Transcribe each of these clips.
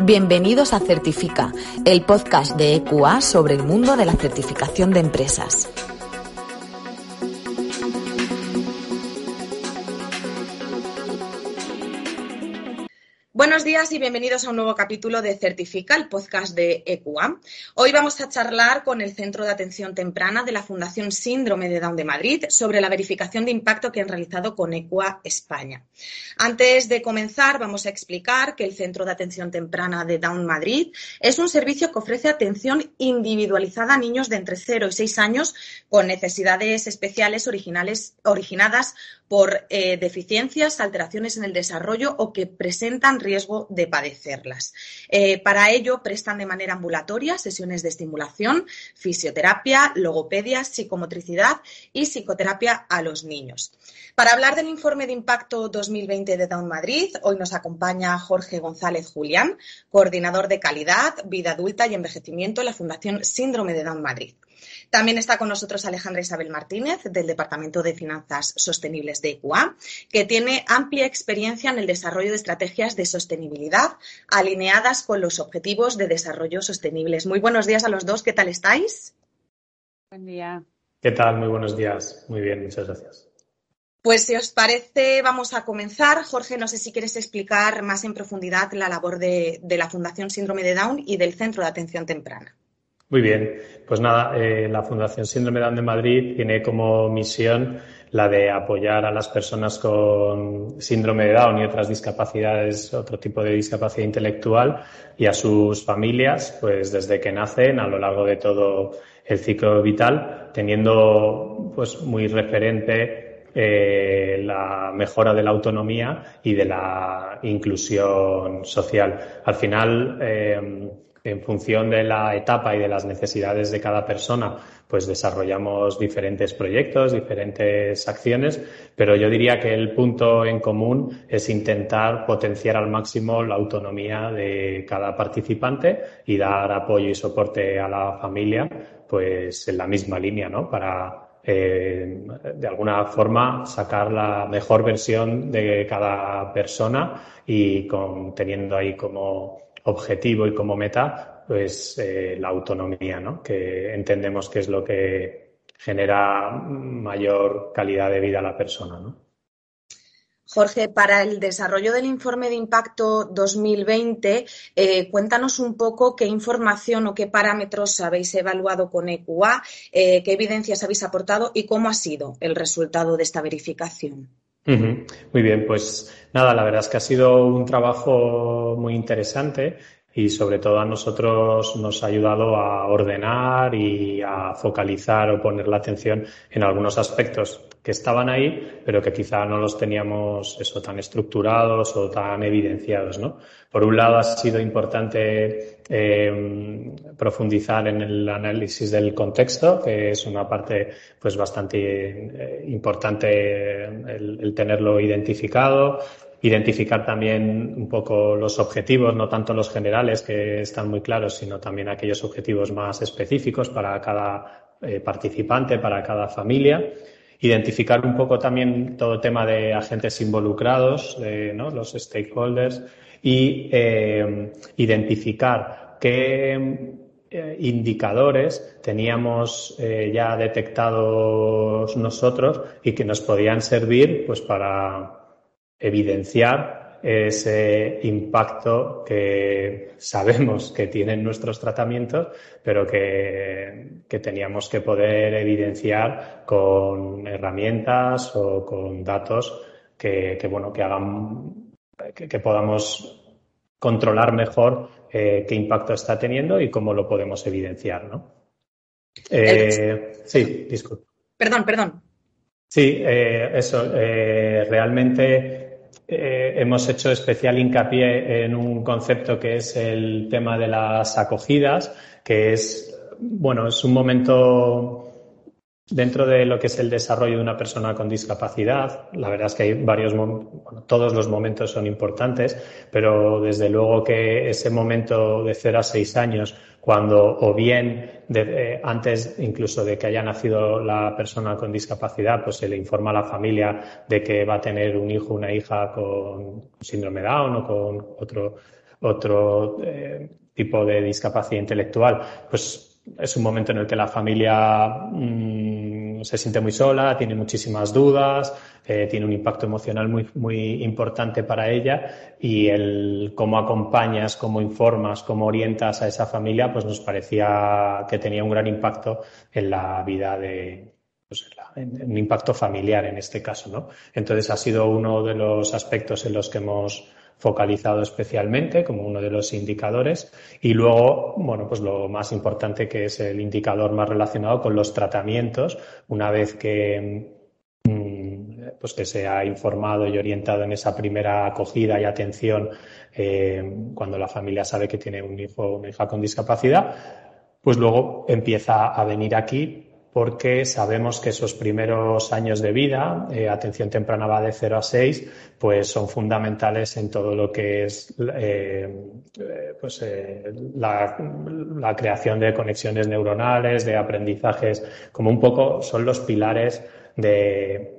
Bienvenidos a Certifica, el podcast de EQA sobre el mundo de la certificación de empresas. Bienvenidos a un nuevo capítulo de Certifica, el podcast de EQA. Hoy vamos a charlar con el Centro de Atención Temprana de la Fundación Síndrome de Down de Madrid sobre la verificación de impacto que han realizado con EQA España. Antes de comenzar, vamos a explicar que el Centro de Atención Temprana de Down Madrid es un servicio que ofrece atención individualizada a niños de entre 0 y 6 años con necesidades especiales originales, originadas por eh, deficiencias, alteraciones en el desarrollo o que presentan riesgo de padecerlas. Eh, para ello, prestan de manera ambulatoria sesiones de estimulación, fisioterapia, logopedia, psicomotricidad y psicoterapia a los niños. Para hablar del informe de impacto 2020 de Down Madrid, hoy nos acompaña Jorge González Julián, coordinador de calidad, vida adulta y envejecimiento en la Fundación Síndrome de Down Madrid. También está con nosotros Alejandra Isabel Martínez, del Departamento de Finanzas Sostenibles de EQA, que tiene amplia experiencia en el desarrollo de estrategias de sostenibilidad alineadas con los objetivos de desarrollo sostenibles. Muy buenos días a los dos, ¿qué tal estáis? Buen día. ¿Qué tal? Muy buenos días. Muy bien, muchas gracias. Pues si os parece, vamos a comenzar. Jorge, no sé si quieres explicar más en profundidad la labor de, de la Fundación Síndrome de Down y del Centro de Atención Temprana. Muy bien, pues nada, eh, la Fundación Síndrome de Down de Madrid tiene como misión la de apoyar a las personas con síndrome de Down y otras discapacidades, otro tipo de discapacidad intelectual y a sus familias, pues desde que nacen a lo largo de todo el ciclo vital, teniendo pues muy referente eh, la mejora de la autonomía y de la inclusión social. Al final, eh, en función de la etapa y de las necesidades de cada persona, pues desarrollamos diferentes proyectos, diferentes acciones, pero yo diría que el punto en común es intentar potenciar al máximo la autonomía de cada participante y dar apoyo y soporte a la familia, pues en la misma línea, ¿no? Para eh, de alguna forma sacar la mejor versión de cada persona y con, teniendo ahí como objetivo y como meta, pues eh, la autonomía, ¿no? Que entendemos que es lo que genera mayor calidad de vida a la persona, ¿no? Jorge, para el desarrollo del informe de impacto 2020, eh, cuéntanos un poco qué información o qué parámetros habéis evaluado con EQA, eh, qué evidencias habéis aportado y cómo ha sido el resultado de esta verificación. Muy bien, pues nada, la verdad es que ha sido un trabajo muy interesante y sobre todo a nosotros nos ha ayudado a ordenar y a focalizar o poner la atención en algunos aspectos que estaban ahí, pero que quizá no los teníamos eso tan estructurados o tan evidenciados, ¿no? Por un lado ha sido importante eh, profundizar en el análisis del contexto, que es una parte pues bastante eh, importante el, el tenerlo identificado, identificar también un poco los objetivos, no tanto los generales que están muy claros, sino también aquellos objetivos más específicos para cada eh, participante, para cada familia identificar un poco también todo el tema de agentes involucrados, ¿no? los stakeholders, y eh, identificar qué eh, indicadores teníamos eh, ya detectados nosotros y que nos podían servir pues para evidenciar ese impacto que sabemos que tienen nuestros tratamientos, pero que, teníamos que poder evidenciar con herramientas o con datos que, bueno, que hagan, que, podamos controlar mejor eh, qué impacto está teniendo y cómo lo podemos evidenciar, ¿no? Eh, sí, disculpe. Perdón, perdón. Sí, eh, eso. realmente eh, hemos hecho especial hincapié en un concepto que es el tema de las acogidas, que es, bueno, es un momento dentro de lo que es el desarrollo de una persona con discapacidad. La verdad es que hay varios, bueno, todos los momentos son importantes, pero desde luego que ese momento de 0 a 6 años cuando o bien eh, antes incluso de que haya nacido la persona con discapacidad, pues se le informa a la familia de que va a tener un hijo una hija con síndrome Down o con otro, otro eh, tipo de discapacidad intelectual, pues es un momento en el que la familia mm, se siente muy sola, tiene muchísimas dudas, eh, tiene un impacto emocional muy, muy importante para ella y el cómo acompañas, cómo informas, cómo orientas a esa familia, pues nos parecía que tenía un gran impacto en la vida de, pues en, un impacto familiar en este caso, ¿no? Entonces ha sido uno de los aspectos en los que hemos focalizado especialmente como uno de los indicadores. Y luego, bueno, pues lo más importante que es el indicador más relacionado con los tratamientos, una vez que mm, pues que se ha informado y orientado en esa primera acogida y atención eh, cuando la familia sabe que tiene un hijo o una hija con discapacidad, pues luego empieza a venir aquí porque sabemos que esos primeros años de vida, eh, atención temprana va de 0 a 6, pues son fundamentales en todo lo que es eh, pues, eh, la, la, creación de conexiones neuronales, de aprendizajes, como un poco son los pilares de,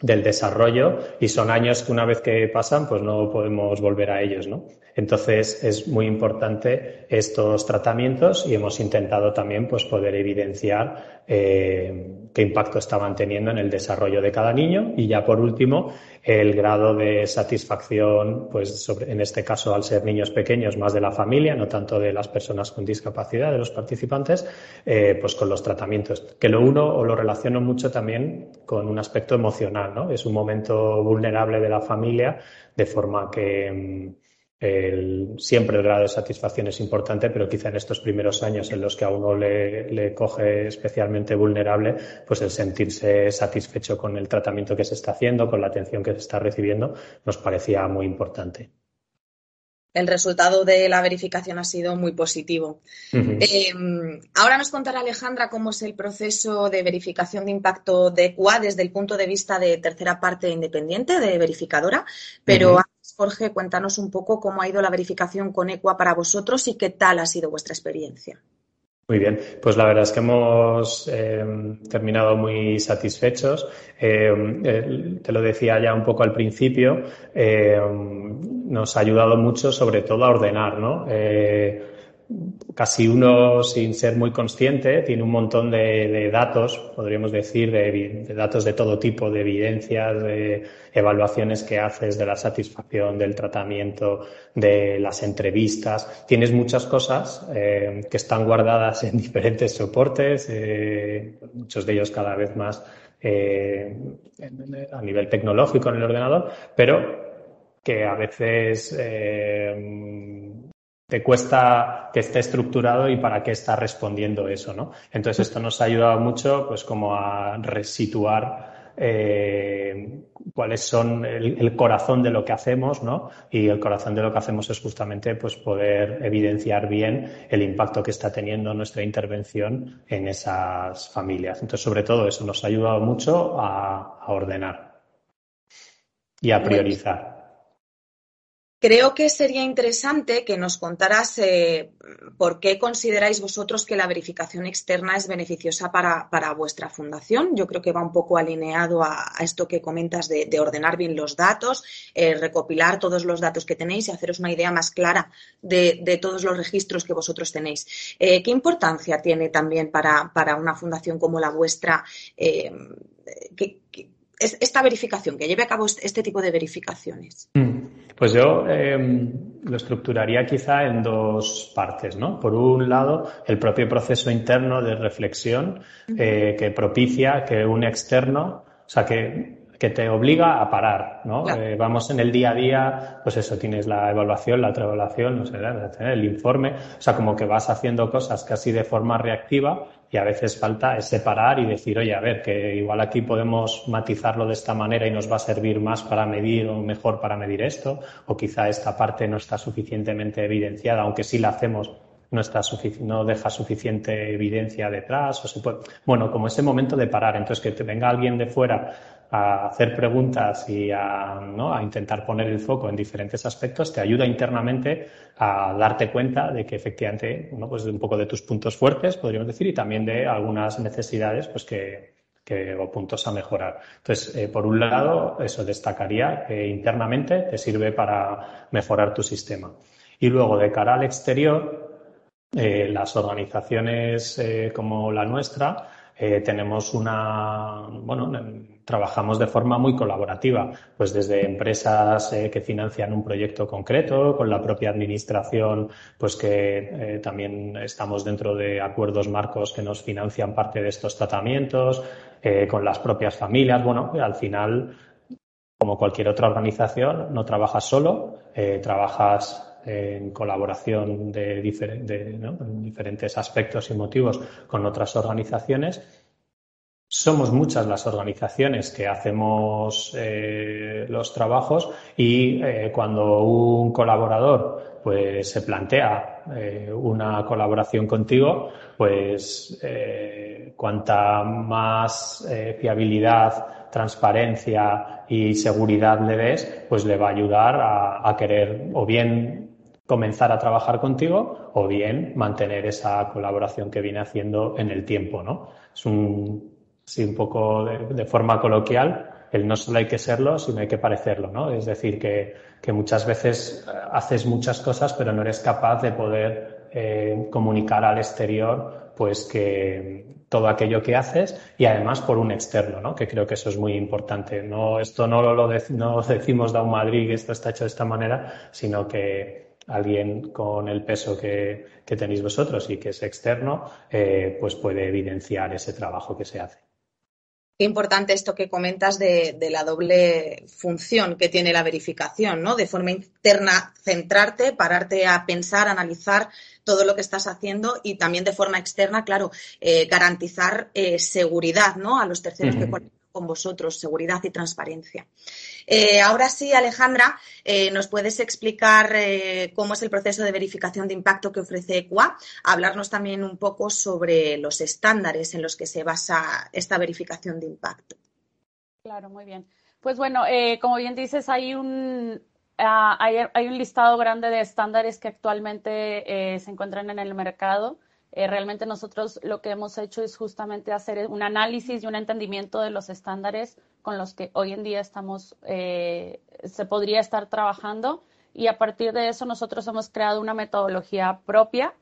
del desarrollo y son años que una vez que pasan, pues no podemos volver a ellos, ¿no? Entonces es muy importante estos tratamientos y hemos intentado también pues, poder evidenciar eh, qué impacto estaban teniendo en el desarrollo de cada niño y ya por último el grado de satisfacción, pues sobre, en este caso al ser niños pequeños más de la familia, no tanto de las personas con discapacidad, de los participantes, eh, pues con los tratamientos. Que lo uno o lo relaciono mucho también con un aspecto emocional, ¿no? Es un momento vulnerable de la familia de forma que mm, el, siempre el grado de satisfacción es importante, pero quizá en estos primeros años en los que a uno le, le, coge especialmente vulnerable, pues el sentirse satisfecho con el tratamiento que se está haciendo, con la atención que se está recibiendo, nos parecía muy importante. El resultado de la verificación ha sido muy positivo. Uh -huh. eh, ahora nos contará Alejandra cómo es el proceso de verificación de impacto de QA desde el punto de vista de tercera parte independiente, de verificadora, pero uh -huh Jorge, cuéntanos un poco cómo ha ido la verificación con ECUA para vosotros y qué tal ha sido vuestra experiencia. Muy bien, pues la verdad es que hemos eh, terminado muy satisfechos. Eh, eh, te lo decía ya un poco al principio, nos ha ayudado mucho sobre todo a ordenar, ¿no? Casi uno sin ser muy consciente tiene un montón de, datos, podríamos decir, de, de, datos de todo tipo, de evidencias, de evaluaciones que haces, de la satisfacción, del tratamiento, de las entrevistas. Tienes muchas cosas eh, que están guardadas en diferentes soportes, eh, muchos de ellos cada vez más eh, a nivel tecnológico en el ordenador, pero que a veces te cuesta que esté estructurado y para qué está respondiendo eso, ¿no? Entonces esto nos ha ayudado mucho, pues como a resituar eh, cuáles son el, el, corazón de lo que hacemos, ¿no? Y el corazón de lo que hacemos es justamente, pues poder evidenciar bien el impacto que está teniendo nuestra intervención en esas familias. Entonces, sobre todo eso nos ha ayudado mucho a, a ordenar y a priorizar. Creo que sería interesante que nos contaras eh, por qué consideráis vosotros que la verificación externa es beneficiosa para, para vuestra fundación. Yo creo que va un poco alineado a, esto que comentas de, de, ordenar bien los datos, eh, recopilar todos los datos que tenéis y haceros una idea más clara de, todos los registros que vosotros tenéis. Eh, ¿Qué importancia tiene también para, para, una fundación como la vuestra? Eh, esta verificación, que lleve a cabo este tipo de verificaciones? Mm, pues yo eh, lo estructuraría quizá en dos partes, ¿no? Por un lado, el propio proceso interno de reflexión eh, que propicia que un externo, o sea, que que te obliga a parar, ¿no? Claro. Eh, vamos en el día a día, pues eso, tienes la evaluación, la otra evaluación, no sé, el informe, o sea, como que vas haciendo cosas casi de forma reactiva y a veces falta es separar y decir, oye, a ver, que igual aquí podemos matizarlo de esta manera y nos va a servir más para medir o mejor para medir esto, o quizá esta parte no está suficientemente evidenciada, aunque sí la hacemos no está no deja suficiente evidencia detrás o se puede bueno como ese momento de parar entonces que te venga alguien de fuera a hacer preguntas y a, ¿no? a, intentar poner el foco en diferentes aspectos te ayuda internamente a darte cuenta de que efectivamente ¿no? pues un poco de tus puntos fuertes podríamos decir y también de algunas necesidades pues que, que o puntos a mejorar entonces eh, por un lado eso destacaría que internamente te sirve para mejorar tu sistema Y luego, de cara al exterior, eh, las organizaciones eh, como la nuestra eh, tenemos una, bueno, trabajamos de forma muy colaborativa, pues desde empresas eh, que financian un proyecto concreto, con la propia administración, pues que eh, también estamos dentro de acuerdos marcos que nos financian parte de estos tratamientos, con las propias familias. Bueno, al final, como cualquier otra organización, no trabajas solo, trabajas en colaboración de, diferentes aspectos y motivos con otras organizaciones. Somos muchas las organizaciones que hacemos eh, los trabajos y eh, cuando un colaborador pues se plantea eh, una colaboración contigo, pues cuanta más fiabilidad, transparencia y seguridad le des, pues le va a ayudar a, a querer o bien comenzar a trabajar contigo o bien mantener esa colaboración que viene haciendo en el tiempo, ¿no? Es un, sí, un poco de, forma coloquial, el no solo hay que serlo, sino hay que parecerlo, ¿no? Es decir, que, que muchas veces eh, haces muchas cosas, pero no eres capaz de poder eh, comunicar al exterior, pues que todo aquello que haces y además por un externo, ¿no? Que creo que eso es muy importante. No, esto no lo, no decimos de un Madrid, esto está hecho de esta manera, sino que alguien con el peso que, tenéis vosotros y que es externo, eh, pues puede evidenciar ese trabajo que se hace. Qué importante esto que comentas de, la doble función que tiene la verificación, ¿no? De forma interna, centrarte, pararte a pensar, analizar todo lo que estás haciendo y también de forma externa, claro, eh, garantizar eh, seguridad, ¿no? A los terceros que con vosotros, seguridad y transparencia. Eh, ahora sí, Alejandra, eh, ¿nos puedes explicar eh, cómo es el proceso de verificación de impacto que ofrece ECUA? Hablarnos también un poco sobre los estándares en los que se basa esta verificación de impacto. Claro, muy bien. Pues bueno, como bien dices, hay un, ah, hay, un listado grande de estándares que actualmente se encuentran en el mercado. Eh, realmente nosotros lo que hemos hecho es justamente hacer un análisis y un entendimiento de los estándares con los que hoy en día estamos, eh, se podría estar trabajando. Y a partir de eso nosotros hemos creado una metodología propia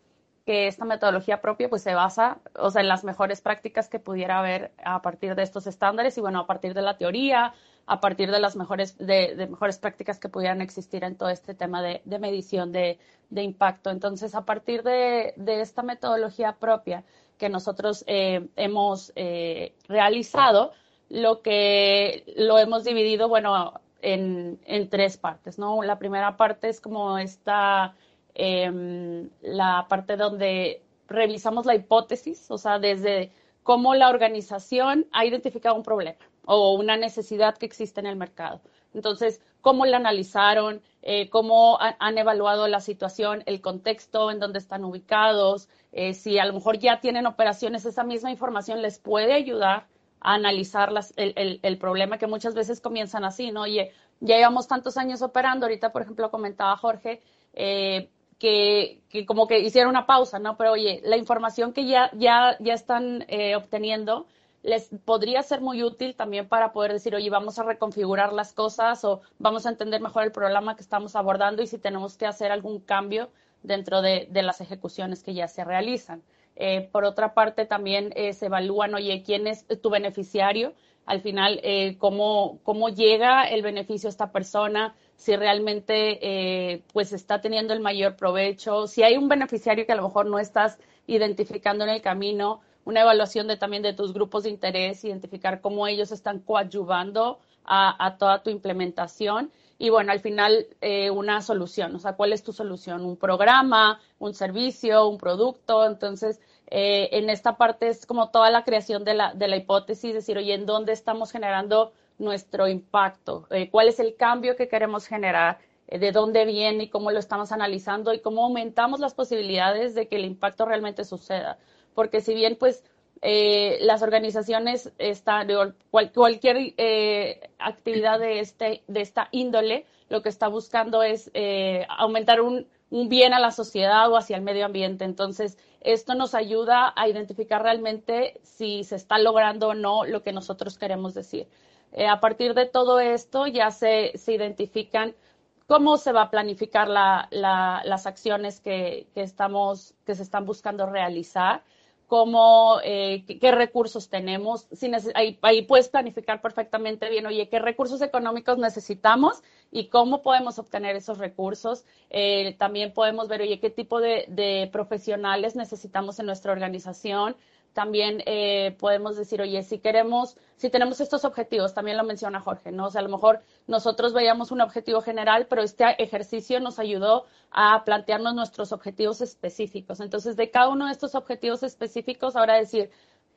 que esta metodología propia pues se basa o sea, en las mejores prácticas que pudiera haber a partir de estos estándares y bueno, a partir de la teoría, a partir de las mejores, de, mejores prácticas que pudieran existir en todo este tema de, medición de, impacto. Entonces, a partir de, esta metodología propia que nosotros eh, hemos eh, realizado, lo que lo hemos dividido, bueno, en, tres partes, ¿no? La primera parte es como esta, em, la parte donde revisamos la hipótesis, o sea, desde cómo la organización ha identificado un problema o una necesidad que existe en el mercado. Entonces, cómo la analizaron, eh, cómo han evaluado la situación, el contexto en donde están ubicados, eh, si a lo mejor ya tienen operaciones, esa misma información les puede ayudar a analizar el, problema que muchas veces comienzan así, ¿no? Oye, ya llevamos tantos años operando, ahorita, por ejemplo, comentaba Jorge, eh, que, como que hicieron una pausa, ¿no? Pero oye, la información que ya, ya, ya están obteniendo les podría ser muy útil también para poder decir, oye, vamos a reconfigurar las cosas o vamos a entender mejor el problema que estamos abordando y si tenemos que hacer algún cambio dentro de, las ejecuciones que ya se realizan. Eh, por otra parte, también eh, se evalúan, oye, quién es tu beneficiario, al final, eh, cómo, cómo llega el beneficio a esta persona, si realmente pues está teniendo el mayor provecho, si hay un beneficiario que a lo mejor no estás identificando en el camino, una evaluación de también de tus grupos de interés, identificar cómo ellos están coadyuvando a, toda tu implementación y bueno, al final eh, una solución, o sea, ¿cuál es tu solución? ¿Un programa, un servicio, un producto? Entonces, eh, en esta parte es como toda la creación de la, de la hipótesis, decir, oye, ¿en dónde estamos generando nuestro impacto? Eh, ¿Cuál es el cambio que queremos generar? ¿De dónde viene y cómo lo estamos analizando y cómo aumentamos las posibilidades de que el impacto realmente suceda? porque si bien pues eh, las organizaciones están, cualquier eh, actividad de, este, de esta índole, lo que está buscando es eh, aumentar un, un, bien a la sociedad o hacia el medio ambiente. Entonces, esto nos ayuda a identificar realmente si se está logrando o no lo que nosotros queremos decir. A partir de todo esto ya se, se identifican cómo se va a planificar las acciones que, estamos, que se están buscando realizar, cómo, eh, qué, recursos tenemos. ahí, puedes planificar perfectamente bien, oye, qué recursos económicos necesitamos y cómo podemos obtener esos recursos. Eh, también podemos ver, oye, qué tipo de profesionales necesitamos en nuestra organización también eh, podemos decir, oye, si queremos, si tenemos estos objetivos, también lo menciona Jorge, ¿no? O sea, a lo mejor nosotros veíamos un objetivo general, pero este ejercicio nos ayudó a plantearnos nuestros objetivos específicos. Entonces, de cada uno de estos objetivos específicos, ahora decir,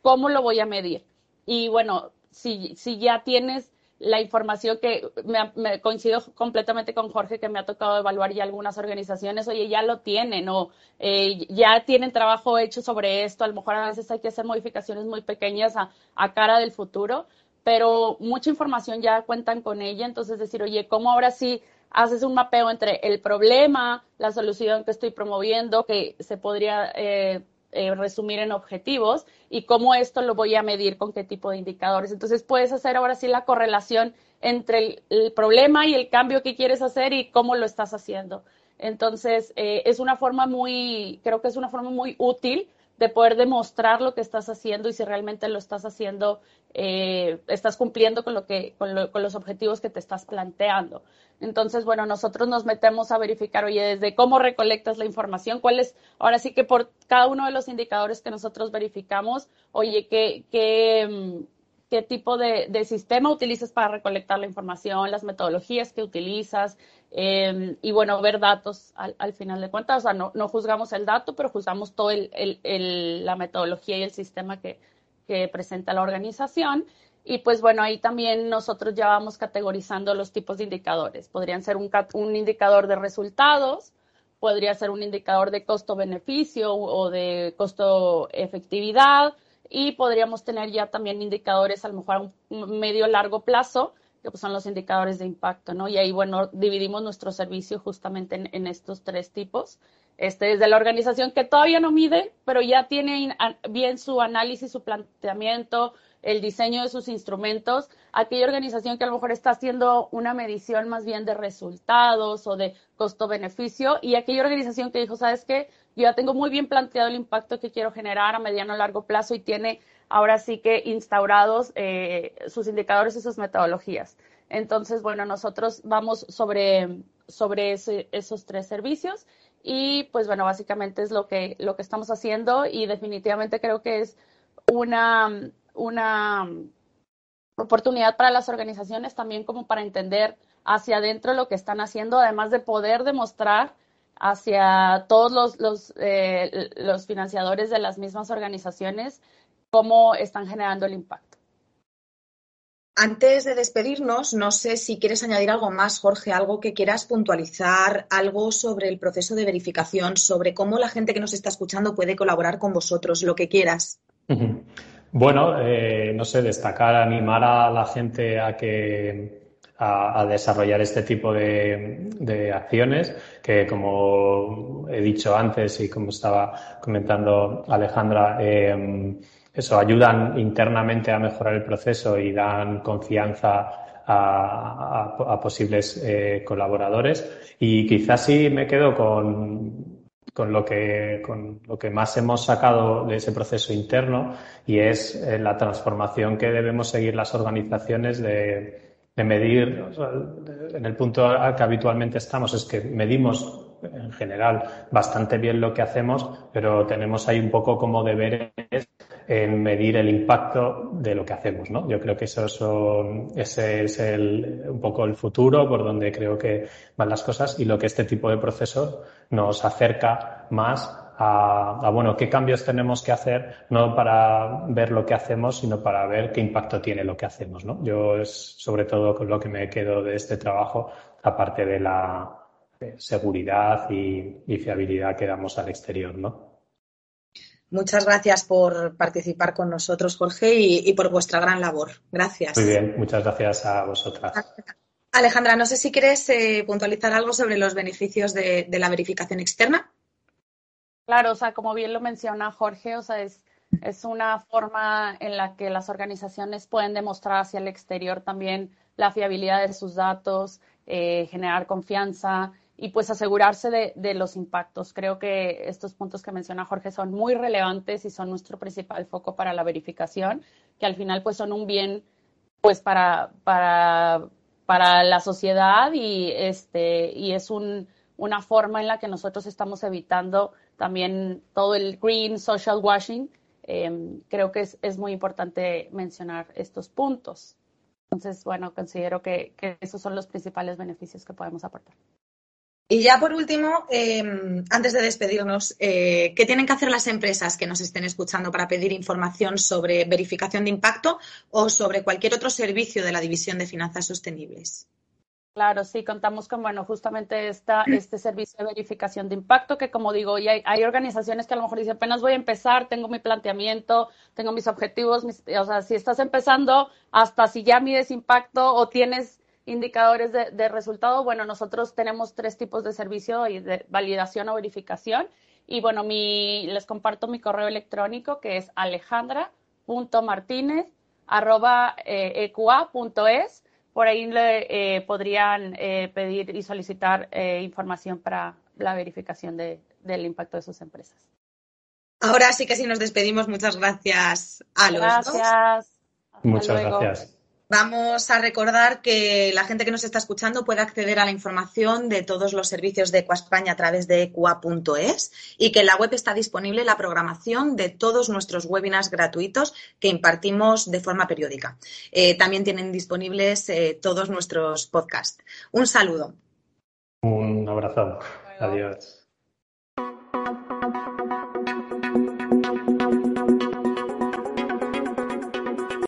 ¿cómo lo voy a medir? Y bueno, si, si ya tienes la información que me, coincido completamente con Jorge, que me ha tocado evaluar ya algunas organizaciones, oye, ya lo tienen o eh, ya tienen trabajo hecho sobre esto, a lo mejor a veces hay que hacer modificaciones muy pequeñas a, a cara del futuro, pero mucha información ya cuentan con ella, entonces decir, oye, ¿cómo ahora sí haces un mapeo entre el problema, la solución que estoy promoviendo, que se podría... Eh, eh, resumir en objetivos y cómo esto lo voy a medir con qué tipo de indicadores. Entonces puedes hacer ahora sí la correlación entre el, problema y el cambio que quieres hacer y cómo lo estás haciendo. Entonces eh, es una forma muy, creo que es una forma muy útil de poder demostrar lo que estás haciendo y si realmente lo estás haciendo, eh, estás cumpliendo con, lo que, con, los objetivos que te estás planteando. Entonces, bueno, nosotros nos metemos a verificar, oye, desde cómo recolectas la información, cuál es, ahora sí que por cada uno de los indicadores que nosotros verificamos, oye, qué, qué, mm, qué tipo de, sistema utilizas para recolectar la información, las metodologías que utilizas em, y bueno, ver datos al, final de cuentas. O sea, no, no, juzgamos el dato, pero juzgamos toda el, la metodología y el sistema que, que presenta la organización. Y pues bueno, ahí también nosotros ya vamos categorizando los tipos de indicadores. Podrían ser un, un indicador de resultados, podría ser un indicador de costo-beneficio o de costo-efectividad, y podríamos tener ya también indicadores a lo mejor a un medio largo plazo, que pues son los indicadores de impacto, ¿no? Y ahí, bueno, dividimos nuestro servicio justamente en, estos tres tipos. Este, desde la organización que todavía no mide, pero ya tiene bien su análisis, su planteamiento, el diseño de sus instrumentos, aquella organización que a lo mejor está haciendo una medición más bien de resultados o de costo-beneficio y aquella organización que dijo, ¿sabes qué? Yo ya tengo muy bien planteado el impacto que quiero generar a mediano o largo plazo y tiene ahora sí que instaurados eh, sus indicadores y sus metodologías. Entonces, bueno, nosotros vamos sobre, sobre esos tres servicios y pues bueno, básicamente es lo que, lo que estamos haciendo y definitivamente creo que es una, una oportunidad para las organizaciones también como para entender hacia adentro lo que están haciendo, además de poder demostrar hacia todos los, los, eh, los financiadores de las mismas organizaciones cómo están generando el impacto. Antes de despedirnos, no sé si quieres añadir algo más, Jorge, algo que quieras puntualizar, algo sobre el proceso de verificación, sobre cómo la gente que nos está escuchando puede colaborar con vosotros, lo que quieras. Bueno, eh, no sé, destacar, animar a la gente a que a, desarrollar este tipo de, acciones que, como he dicho antes y como estaba comentando Alejandra, eh, eso ayudan internamente a mejorar el proceso y dan confianza a, posibles eh, colaboradores. Y quizás sí me quedo con con lo que, con lo que más hemos sacado de ese proceso interno y es eh, la transformación que debemos seguir las organizaciones de, de medir, en el punto que habitualmente estamos es que medimos en general bastante bien lo que hacemos, pero tenemos ahí un poco como deberes en medir el impacto de lo que hacemos, ¿no? Yo creo que eso son, ese es el, un poco el futuro por donde creo que van las cosas y lo que este tipo de procesos nos acerca más a, bueno, qué cambios tenemos que hacer, no para ver lo que hacemos, sino para ver qué impacto tiene lo que hacemos, ¿no? Yo es sobre todo con lo que me quedo de este trabajo, aparte de la seguridad y, y fiabilidad que damos al exterior, ¿no? Muchas gracias por participar con nosotros, Jorge, y, por vuestra gran labor. Gracias. Muy bien, muchas gracias a vosotras. Alejandra, no sé si quieres eh, puntualizar algo sobre los beneficios de, la verificación externa. Claro, o sea, como bien lo menciona Jorge, o sea, es, es una forma en la que las organizaciones pueden demostrar hacia el exterior también la fiabilidad de sus datos, eh, generar confianza y pues asegurarse de, los impactos. Creo que estos puntos que menciona Jorge son muy relevantes y son nuestro principal foco para la verificación, que al final pues son un bien pues para, para, para la sociedad y, este, y es un, una forma en la que nosotros estamos evitando también todo el green social washing. Em, creo que es, es, muy importante mencionar estos puntos. Entonces, bueno, considero que, que esos son los principales beneficios que podemos aportar. Y ya por último, em, antes de despedirnos, eh, ¿qué tienen que hacer las empresas que nos estén escuchando para pedir información sobre verificación de impacto o sobre cualquier otro servicio de la División de Finanzas Sostenibles? Claro, sí, contamos con, bueno, justamente esta, este servicio de verificación de impacto, que como digo, hay, hay organizaciones que a lo mejor dicen, apenas voy a empezar, tengo mi planteamiento, tengo mis objetivos, o sea, si estás empezando, hasta si ya mides impacto o tienes indicadores de, resultado, bueno, nosotros tenemos tres tipos de servicio de validación o verificación. Y bueno, mi, les comparto mi correo electrónico que es alejandra.martinez.eqa.es. Por ahí le eh, podrían eh, pedir y solicitar eh, información para la verificación de, del impacto de sus empresas. Ahora sí que sí nos despedimos. Muchas gracias a los gracias. Muchas gracias. Vamos a recordar que la gente que nos está escuchando puede acceder a la información de todos los servicios de Ecuaspaña a través de ecua.es y que en la web está disponible la programación de todos nuestros webinars gratuitos que impartimos de forma periódica. Eh, también tienen disponibles eh, todos nuestros podcasts. Un saludo. Un abrazo. Adiós.